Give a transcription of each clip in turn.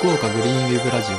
福岡グリーンウェブラジオ。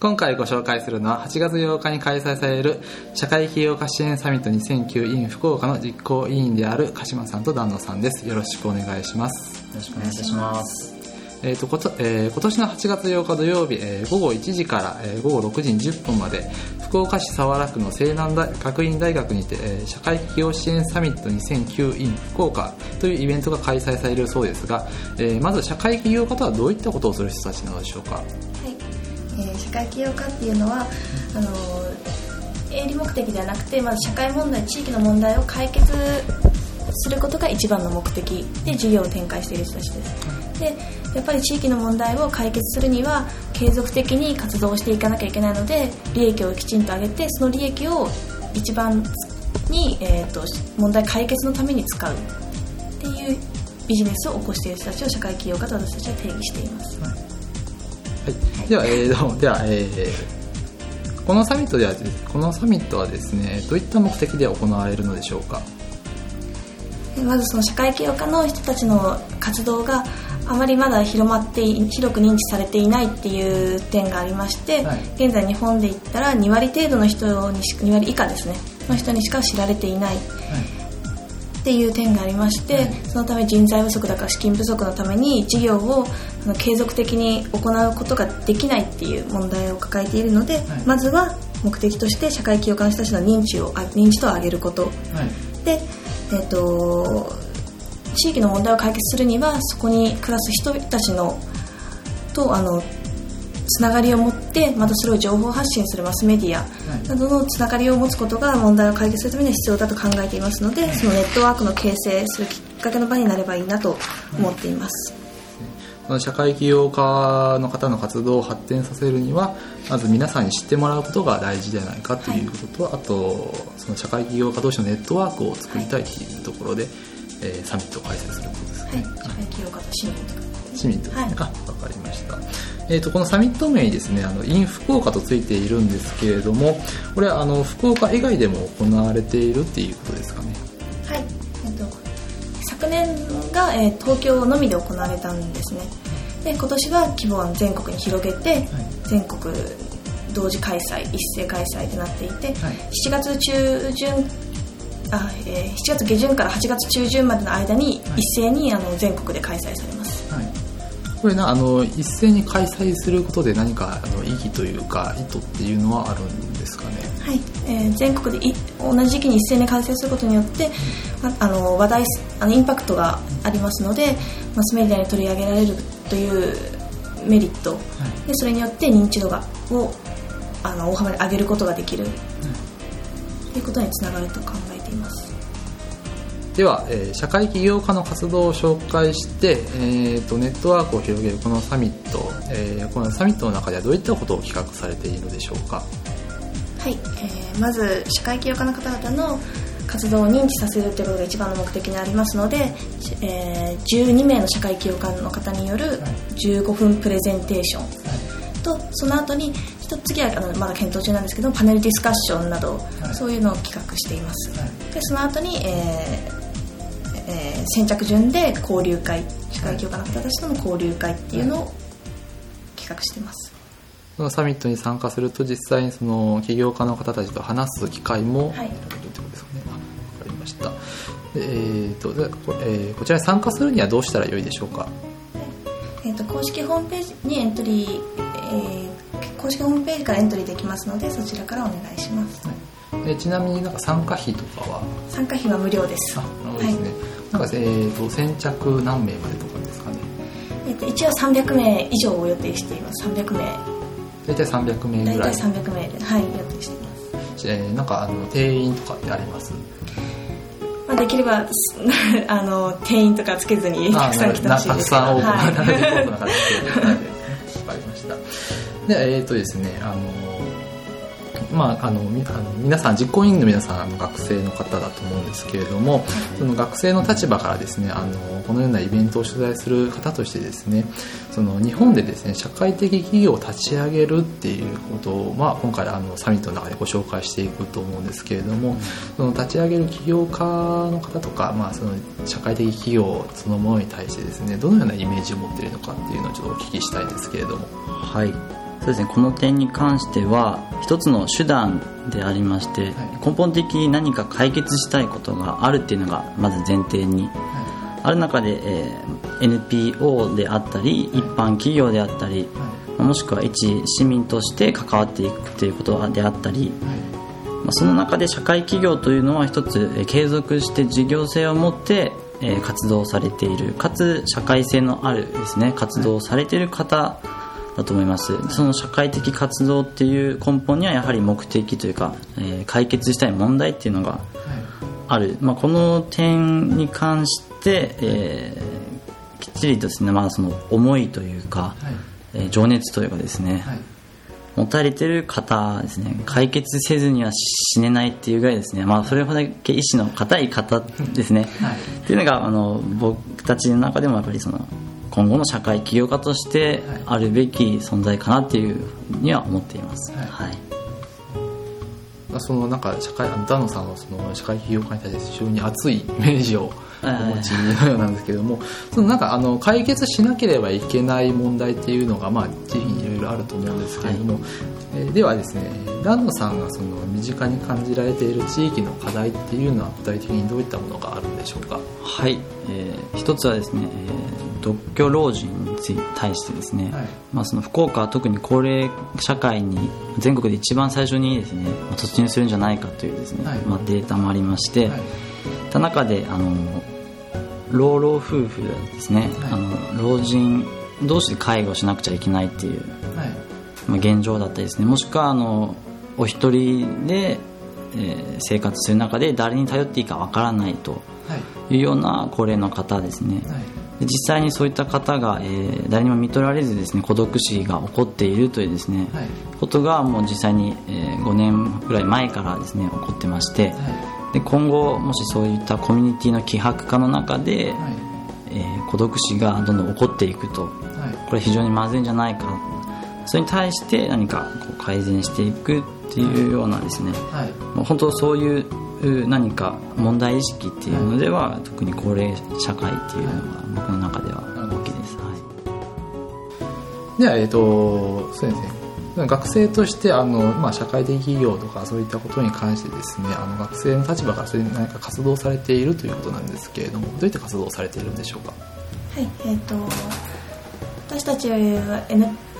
今回ご紹介するのは8月8日に開催される社会起業家支援サミット2009 in 福岡の実行委員である鹿島さんと丹野さんです。よろしくお願いします。よろしくお願いいたします。えーとことえー今年の8月8日土曜日、えー午後1時から、えー午後6時20分まで福岡市早良区の西南大学院大学にて、社会起業支援サミット2009 in 福岡というイベントが開催されるそうですが、えーまず社会起業家とはどういったことをする人たちなのでしょうか？はい。えー社会起業家っていうのはあの営利目的ではなくてまず社会問題地域の問題を解決することが一番の目的で事業を展開している人たちです。でやっぱり地域の問題を解決するには継続的に活動していかなきゃいけないので利益をきちんと上げてその利益を一番に、えー、と問題解決のために使う。っていうビジネスを起こしている人たちを社会起業家と私たちは定義しています。はい、では、えーでは、えこのサミットではこのサミットはですねどういった目的で行われるのでしょうか？まずその社会起業家の人たちの活動があまりまだ広まってい広く認知されていないっていう点がありまして、はい。現在日本で言ったら2割程度の人にし2割以下ですねの人にしか知られていない。っていう点がありまして、そのため人材不足だから資金不足のために事業を継続的に行うことができないっていう問題を抱えているので、まずは目的として社会起業家の人たちの認知をあ認知度を上げること。はい。で、えっと地域の問題を解決するにはそこに暮らす人たちのとあのつながりを持ってまたそれを情報発信するマスメディアいなどのつながりを持つことが問題を解決するためには必要だと考えていますのでそのネットワークの形成するきっかけの場になればいいなと思っています。その社会起業家の方の活動を発展させるにはまず皆さんに知ってもらうことが大事ではないかということと、あとその社会起業家同士のネットワークを作りたいというところで、えーサミットを開催することですはい、ね、社会起業家と市民とか市民とですね、はい。あわかりました、えー、とこのサミット名にですねあの in 福岡とついているんですけれどもこれはあの福岡以外でも行われているっていうことですかね年が、えー東京のみで行われたんですね。で今年は規模を全国に広げて、全国同時開催一斉開催となっていて、はい。7月中旬あ、えー7月下旬から8月中旬までの間にはい。一斉にあの全国で開催されます。はい、これなあの一斉に開催することで何かあの意義というか意図っていうのはあるんですかね？はい、えー全国でい同じ時期に一斉に開催することによって、まあの話題あのインパクトがありますのでマスメディアに取り上げられるというメリット、でそれによって認知度がをあの大幅に上げることができる、ということにつながると考えています。では、えー社会起業家の活動を紹介して、えー、とネットワークを広げるこのサミット、えーこのサミットの中ではどういったことを企画されているのでしょうか？はい、えーまず社会起業家の方々の活動を認知させるということが一番の目的にありますので、えー12名の社会起業家の方による15分プレゼンテーション。とその後に一つ次はあのまだ検討中なんですけどパネルディスカッションなど、はい。そういうのを企画しています、はい。でその後に、えーえー先着順で交流会社会起業家の方たちとの交流会っていうのを企画してますそのサミットに参加すると実際にその起業家の方たちと話す機会もはい。得るということですかね、あわかりました。でえーとでこえーこちらに参加するにはどうしたらよいでしょうか？えー、と公式ホームページにエントリー、えー公式ホームページからエントリーできますのでそちらからお願いします。えちなみになんか参加費とかは？参加費は無料です。あなるほどですね、なんか、えー、と先着何名までとかですかね。えー、と一応300名以上を予定しています。300名大体300名大体ぐらい、300名ではい予定しています、えーなんかあの定員とかってあります？まあ、できればす あの定員とかつけずにたくさん来てほしいたくですけど。さん多く、はい。なるべく多くな形でわかりました。でえっ、とですねあのまあ、あのみあの皆さん実行委員の皆さんあの学生の方だと思うんですけれどもその学生の立場からですねあのこのようなイベントを取材する方としてですねその日本でですね社会的企業を立ち上げるっていうことを、まあ、今回あのサミットの中でご紹介していくと思うんですけれども、その立ち上げる起業家の方とか、まあ、その社会的企業そのものに対してですねどのようなイメージを持っているのかっていうのをちょっとお聞きしたいですけれども。はいそうですね。この点に関しては一つの手段でありまして、はい、根本的に何か解決したいことがあるっていうのがまず前提に、はい、ある中で、えー、NPO であったり一般企業であったり、はい、もしくは一市民として関わっていくということであったり、まあ、その中で社会企業というのは一つ、えー、継続して事業性を持ってえ活動されているかつ社会性のあるですね活動をされている方だと思います。その社会的活動っていう根本にはやはり目的というか、えー、解決したい問題っていうのがある、はい、まあ、この点に関して、えー、きっちりとですね、まあ、その思いというか、はい、えー、情熱というかですね、はい。持たれてる方ですね解決せずには死ねないっていうぐらいですね、まあ、それほどだけ意志の固い方ですね、はい、っていうのがあの僕たちの中でもやっぱりその今後の社会起業家としてあるべき存在かなっていうには思っています。はい、はい。そのなんか社会ダノさんはその社会起業家に対して非常に熱いイメージをお持ちのようなんですけども、そのなんかあの解決しなければいけない問題っていうのがまあ地域にいろいろあると思うんですけれども、はい、えー、ではですねダノさんがその身近に感じられている地域の課題っていうのは具体的にどういったものがあるんでしょうか？はい、えー、一つはですね、えー独居老人に対してですね、はい、まあ、その福岡は特に高齢社会に全国で一番最初にですね突入するんじゃないかというですね、はい、まあ、データもありまして、はい、た中であの老老夫婦ですね、あの老人同士で介護しなくちゃいけないっていう、まあ、現状だったりですね。もしくはあのお一人で、えー、生活する中で誰に頼っていいかわからないとい。うような高齢の方ですね、実際にそういった方が、えー、誰にも見取られずですね孤独死が起こっているというですね、はい、ことがもう実際に、えー、5年ぐらい前からですね起こってまして、はい、で今後もしそういったコミュニティの希薄化の中で、はい、えー、孤独死がどんどん起こっていくと、これ非常にまずいんじゃないか。それに対して何かこう改善していくっていうようなですね、もう本当そういう何か問題意識っていうのでは、特に高齢社会っていうのが僕の中では大きいです、はい、ではえっ、ー、とそうですね学生としてあの、まあ、社会的企業とかそういったことに関してですねあの学生の立場からそれ何か活動されているということなんですけれどもどういった活動をされているんでしょうか？はいえっ、ー、と私たちは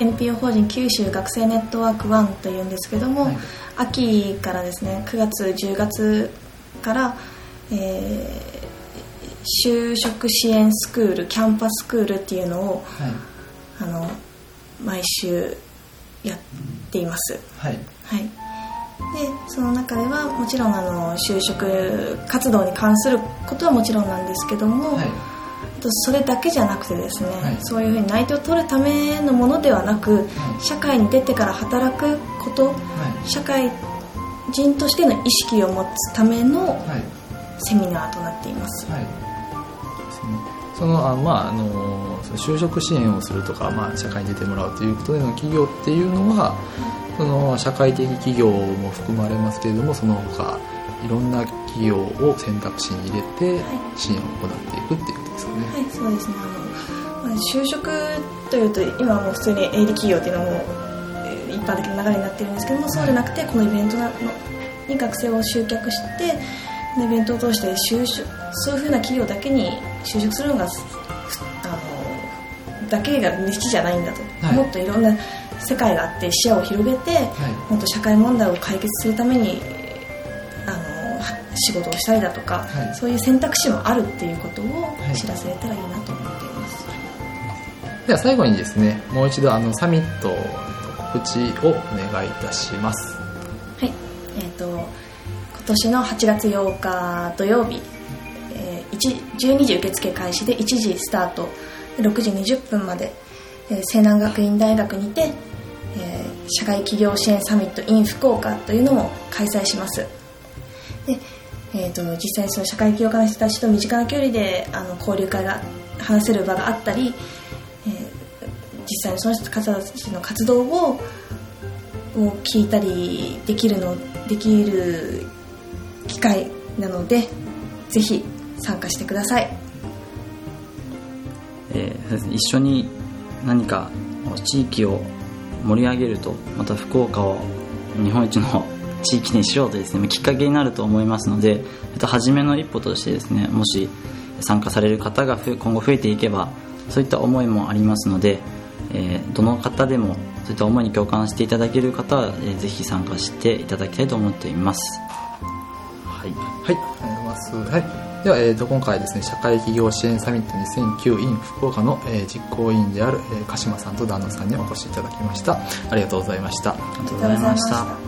NPO 法人九州学生ネットワーク1というんですけども、はい、秋からですね9月10月から、えー、就職支援スクールキャンパスクールっていうのを、はい、あの毎週やっています、はい、はい、でその中ではもちろんあの就職活動に関することはもちろんなんですけども、はい。それだけじゃなくてですね、はい、そういうふうに内定を取るためのものではなく、はい、社会に出てから働くこと、はい、社会人としての意識を持つためのセミナーとなっています。そのあまああの就職支援をするとか、まあ、社会に出てもらうということでの企業っていうのはその社会的企業も含まれますけれどもその他いろんな企業を選択肢に入れて支援を行っていくっていうことですかね。はい、そうですね。あの、まあ、就職というと今はもう普通に営利企業っていうのも一般的な流れになってるんですけどもそうじゃなくてこのイベントのに学生を集客してイベントを通して就職そういうふうな企業だけに就職するのがあのだけが好きじゃないんだと、はい、もっといろんな世界があって視野を広げて、はい、もっと社会問題を解決するために仕事をしたりだとか、はい、そういう選択肢もあるっていうことを知らせれたらいいなと思っています、はい、では最後にですねもう一度あのサミットの告知をお願いいたします。はい。えっ、ー、と今年の8月8日土曜日、えー、12時受付開始で1時スタート。6時20分まで、えー、西南学院大学にて、えー、社会企業支援サミット in 福岡というのを開催します。で、えーと、実際その社会起業家の人たちと身近な距離であの交流会が話せる場があったり、えー、実際にその人たちの活動をを聞いたりできるのできる機会なのでぜひ参加してください、えー、一緒に何か地域を盛り上げるとまた福岡を日本一の 地域にしようとですねきっかけになると思いますので初めの一歩としてですねもし参加される方が今後増えていけばそういった思いもありますので、えー、どの方でもそういった思いに共感していただける方は、えー、ぜひ参加していただきたいと思っています。はい、はい、ありがとうございます、はい。では、えー、と今回ですね社会企業支援サミット2009 in 福岡の、えー、実行委員である、えー、鹿島さんと旦那さんにお越しいただきました。ありがとうございました。ありがとうございました